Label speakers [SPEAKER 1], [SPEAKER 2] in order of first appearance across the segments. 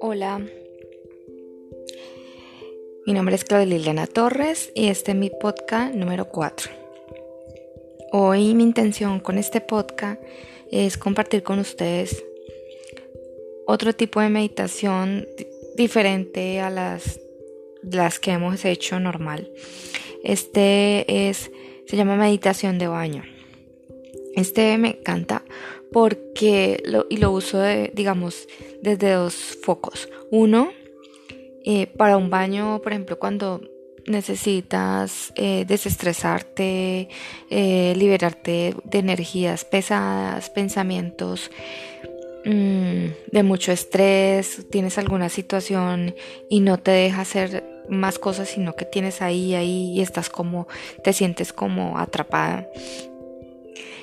[SPEAKER 1] Hola, mi nombre es Claudia Liliana Torres y este es mi podcast número 4. Hoy mi intención con este podcast es compartir con ustedes otro tipo de meditación diferente a las, las que hemos hecho normal. Este es, se llama meditación de baño. Este me encanta porque lo, y lo uso, digamos, desde dos focos. Uno, eh, para un baño, por ejemplo, cuando necesitas eh, desestresarte, eh, liberarte de energías pesadas, pensamientos mm, de mucho estrés, tienes alguna situación y no te deja hacer más cosas, sino que tienes ahí, ahí y estás como, te sientes como atrapada.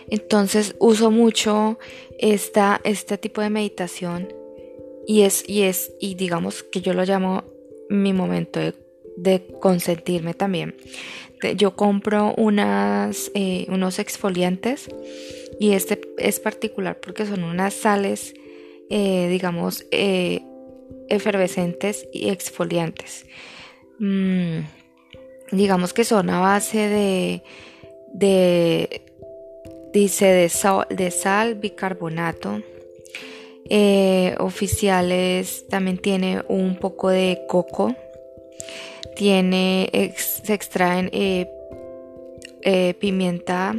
[SPEAKER 1] Entonces uso mucho esta, este tipo de meditación y es, y es, y digamos que yo lo llamo mi momento de, consentirme también. Yo compro unas, eh, unos exfoliantes y este es particular porque son unas sales, eh, digamos, eh, efervescentes y exfoliantes. Mm, digamos que son a base de, de dice de sal, bicarbonato. Eh, oficiales también tiene un poco de coco. Tiene, se extraen eh, eh, pimienta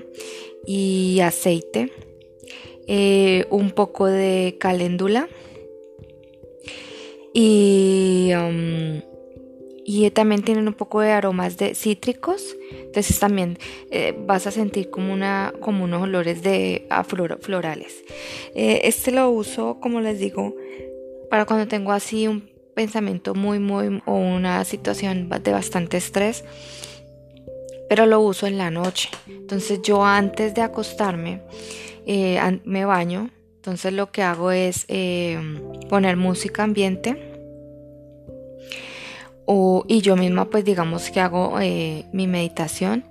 [SPEAKER 1] y aceite. un poco de caléndula. Y um, y también tienen un poco de aromas de cítricos entonces también eh, vas a sentir como una como unos olores de florales. Eh, este lo uso como les digo para cuando tengo así un pensamiento muy muy o una situación de bastante estrés pero lo uso en la noche. Entonces yo antes de acostarme eh, me baño entonces lo que hago es poner música ambiente y yo misma pues digamos que hago eh, mi meditación.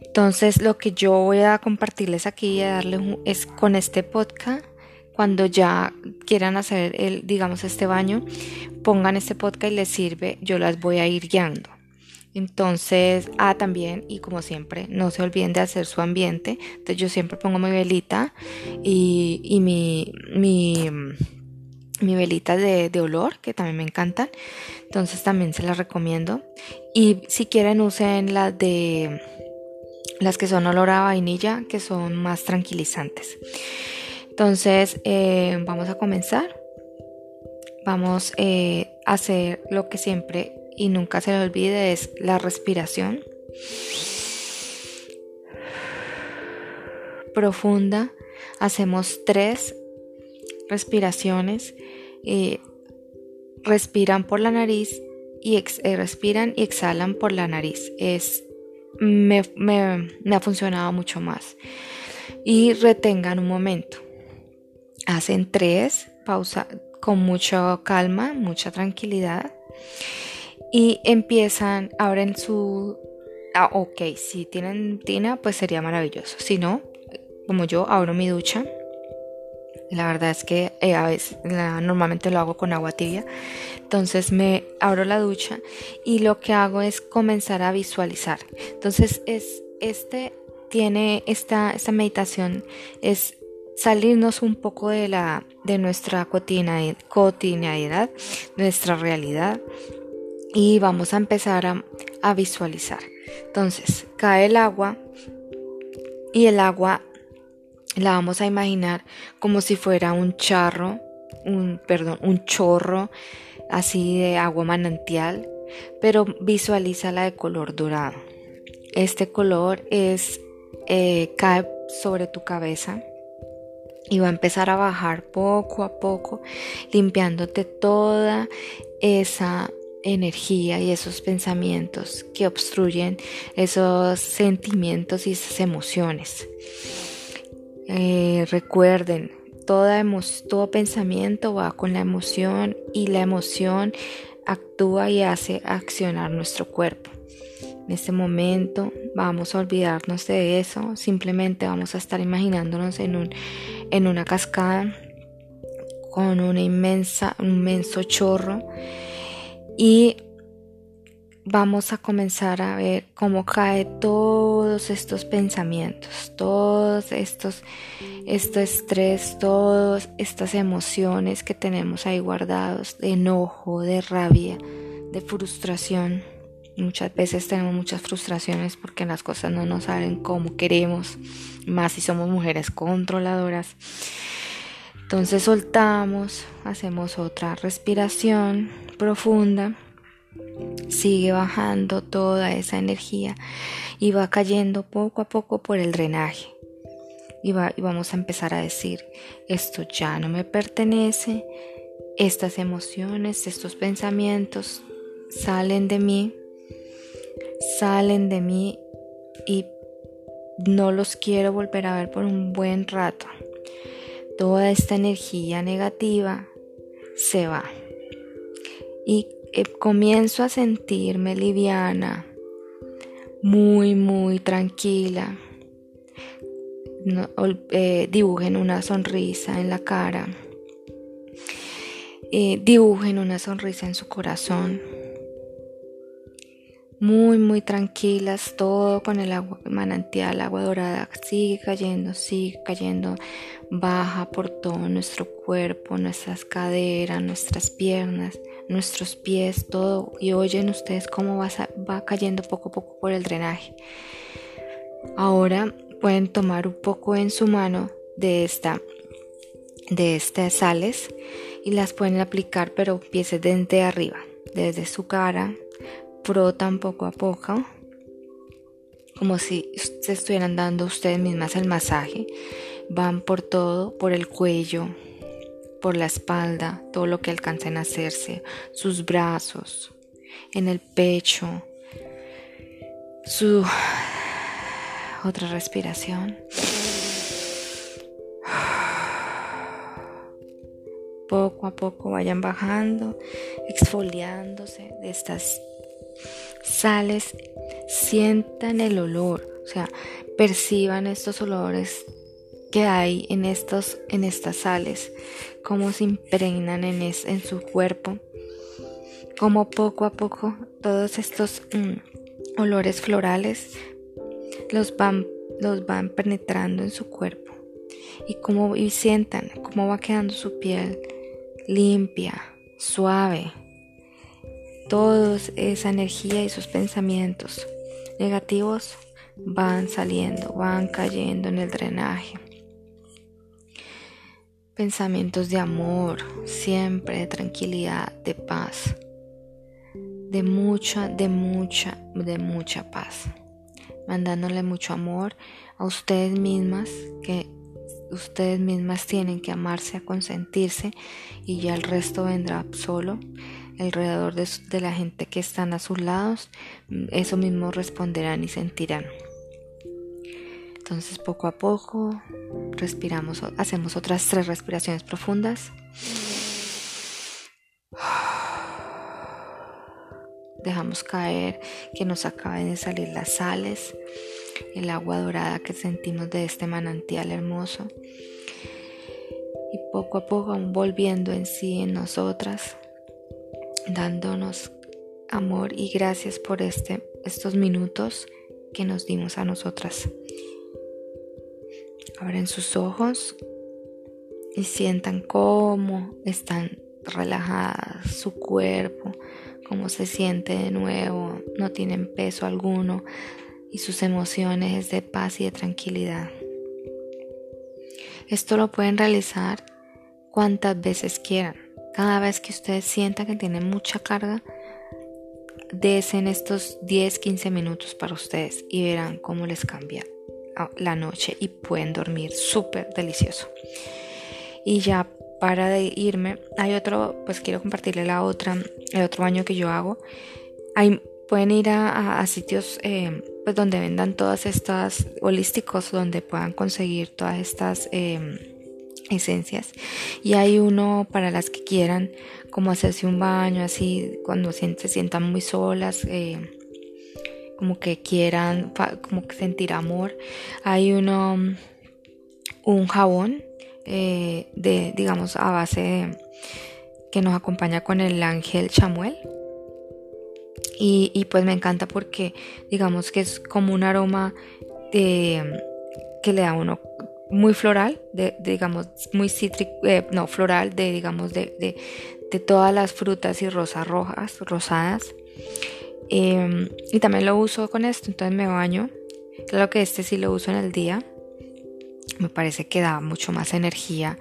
[SPEAKER 1] Entonces lo que yo voy a compartirles aquí y a darles es con este podcast cuando ya quieran hacer el digamos este baño pongan este podcast y les sirve yo las voy a ir guiando entonces ah también y como siempre no se olviden de hacer su ambiente entonces yo siempre pongo mi velita y, y mi, mi mi velita de, olor que también me encantan entonces también se las recomiendo. Y si quieren usen las de las que son olor a vainilla que son más tranquilizantes. Entonces eh, vamos a comenzar. Vamos eh, a hacer lo que siempre y nunca se le olvide es la respiración profunda. Hacemos tres respiraciones. Eh, respiran por la nariz y eh, respiran y exhalan por la nariz. Es, me, ha funcionado mucho más. Y retengan un momento. Hacen tres, pausa con mucha calma, mucha tranquilidad. Y empiezan, abren su... Ah, ok, si tienen tina, pues sería maravilloso. Si no, como yo, abro mi ducha la verdad es que eh, a veces normalmente lo hago con agua tibia. Entonces me abro la ducha y lo que hago es comenzar a visualizar. Entonces es este tiene esta, esta meditación es salirnos un poco de la de nuestra cotidianidad, nuestra realidad y vamos a empezar a, a visualizar. Entonces, cae el agua y el agua la vamos a imaginar como si fuera un charro, un, perdón, un chorro así de agua manantial, pero visualízala de color dorado. Este color es eh, cae sobre tu cabeza y va a empezar a bajar poco a poco, limpiándote toda esa energía y esos pensamientos que obstruyen esos sentimientos y esas emociones. Eh, recuerden, toda todo pensamiento va con la emoción y la emoción actúa y hace accionar nuestro cuerpo. En este momento vamos a olvidarnos de eso, simplemente vamos a estar imaginándonos en, un, en una cascada con un inmenso chorro y vamos a comenzar a ver cómo cae todos estos pensamientos, todos estos, este estrés, todas estas emociones que tenemos ahí guardados, de enojo, de rabia, de frustración. Muchas veces tenemos muchas frustraciones porque las cosas no nos salen como queremos, más si somos mujeres controladoras. Entonces soltamos, hacemos otra respiración profunda, sigue bajando toda esa energía y va cayendo poco a poco por el drenaje. Y, y vamos a empezar a decir, esto ya no me pertenece, estas emociones, estos pensamientos salen de mí salen de mí y no los quiero volver a ver por un buen rato. Toda esta energía negativa se va y eh, comienzo a sentirme liviana, muy, muy tranquila. Eh, dibujen una sonrisa en la cara. Eh, dibujen una sonrisa en su corazón muy muy tranquilas, todo con el agua manantial, agua dorada, sigue cayendo, sigue cayendo, baja por todo nuestro cuerpo, nuestras caderas, nuestras piernas, nuestros pies, todo, y oyen ustedes cómo va, va cayendo poco a poco por el drenaje. Ahora pueden tomar un poco en su mano de esta de estas sales y las pueden aplicar pero empiecen desde arriba, desde su cara, frotan poco a poco, como si se estuvieran dando ustedes mismas el masaje. Van por todo, por el cuello, por la espalda, todo lo que alcancen a hacerse, sus brazos, en el pecho, su otra respiración. Poco a poco vayan bajando, exfoliándose de estas sales, sientan el olor, o sea, perciban estos olores que hay en, estos, en estas sales, cómo se impregnan en, en su cuerpo, cómo poco a poco todos estos mm, olores florales los van, los van penetrando en su cuerpo y cómo y sientan cómo va quedando su piel limpia, suave, toda esa energía y sus pensamientos negativos van saliendo, van cayendo en el drenaje. Pensamientos de amor, siempre de tranquilidad, de paz, de mucha, de mucha, de mucha paz. Mandándole mucho amor a ustedes mismas, que ustedes mismas tienen que amarse, a consentirse y ya el resto vendrá solo alrededor de, la gente que están a sus lados, eso mismo responderán y sentirán. Entonces poco a poco respiramos, hacemos otras tres respiraciones profundas. Dejamos caer que nos acaben de salir las sales, el agua dorada que sentimos de este manantial hermoso. Y poco a poco volviendo en sí en nosotras, dándonos amor y gracias por este, estos minutos que nos dimos a nosotras. Abren sus ojos y sientan cómo están relajadas su cuerpo, cómo se siente de nuevo, no tienen peso alguno y sus emociones de paz y de tranquilidad. Esto lo pueden realizar cuantas veces quieran. Cada vez que ustedes sientan que tienen mucha carga, desen estos 10-15 minutos para ustedes y verán cómo les cambia la noche y pueden dormir súper delicioso. Y ya para de irme, hay otro, pues quiero compartirle la otra, el otro baño que yo hago. Hay, pueden ir a, sitios eh, pues donde vendan todas estas holísticos, donde puedan conseguir todas estas... Eh, esencias y hay uno para las que quieran como hacerse un baño así cuando se sientan muy solas eh, como que quieran, como que sentir amor. Hay uno, un jabón eh, de, digamos, a base de, que nos acompaña con el ángel Chamuel. Y, pues me encanta porque digamos que es como un aroma de, que le da uno muy floral, de, digamos, muy cítrico, eh, no, floral, de, digamos, de, de, todas las frutas y rosas rojas, rosadas. Em, y también lo uso con esto, entonces me baño. Claro que este sí lo uso en el día. Me parece que da mucho más energía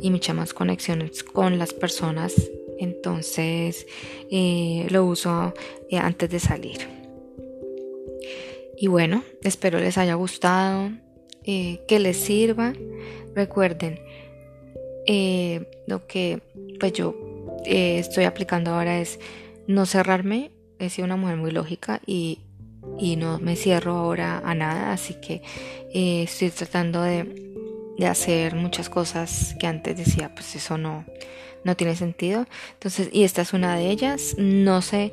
[SPEAKER 1] y muchas más conexiones con las personas. Entonces eh, lo uso eh, antes de salir. Y bueno, espero les haya gustado, eh, que les sirva. Recuerden, lo que pues yo estoy aplicando ahora es no cerrarme he sido una mujer muy lógica y, no me cierro ahora a nada, así que eh, estoy tratando de, hacer muchas cosas que antes decía, pues eso no, no tiene sentido. Entonces, y esta es una de ellas. No se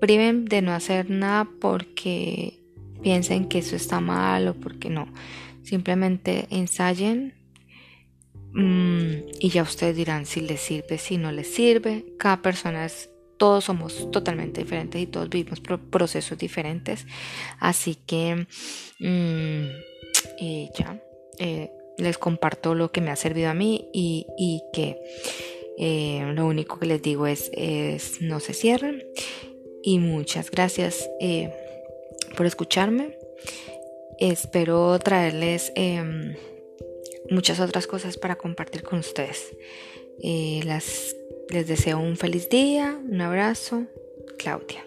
[SPEAKER 1] priven de no hacer nada porque piensen que eso está mal o porque no. Simplemente ensayen mm, y ya ustedes dirán si les sirve, si no les sirve. Cada persona es todos somos totalmente diferentes y todos vivimos procesos diferentes. Así que mm, ya eh, les comparto lo que me ha servido a mí y, que eh, lo único que les digo es, es, no se cierren. Y muchas gracias eh, por escucharme. Espero traerles em, muchas otras cosas para compartir con ustedes. las les deseo un feliz día, un abrazo, Claudia.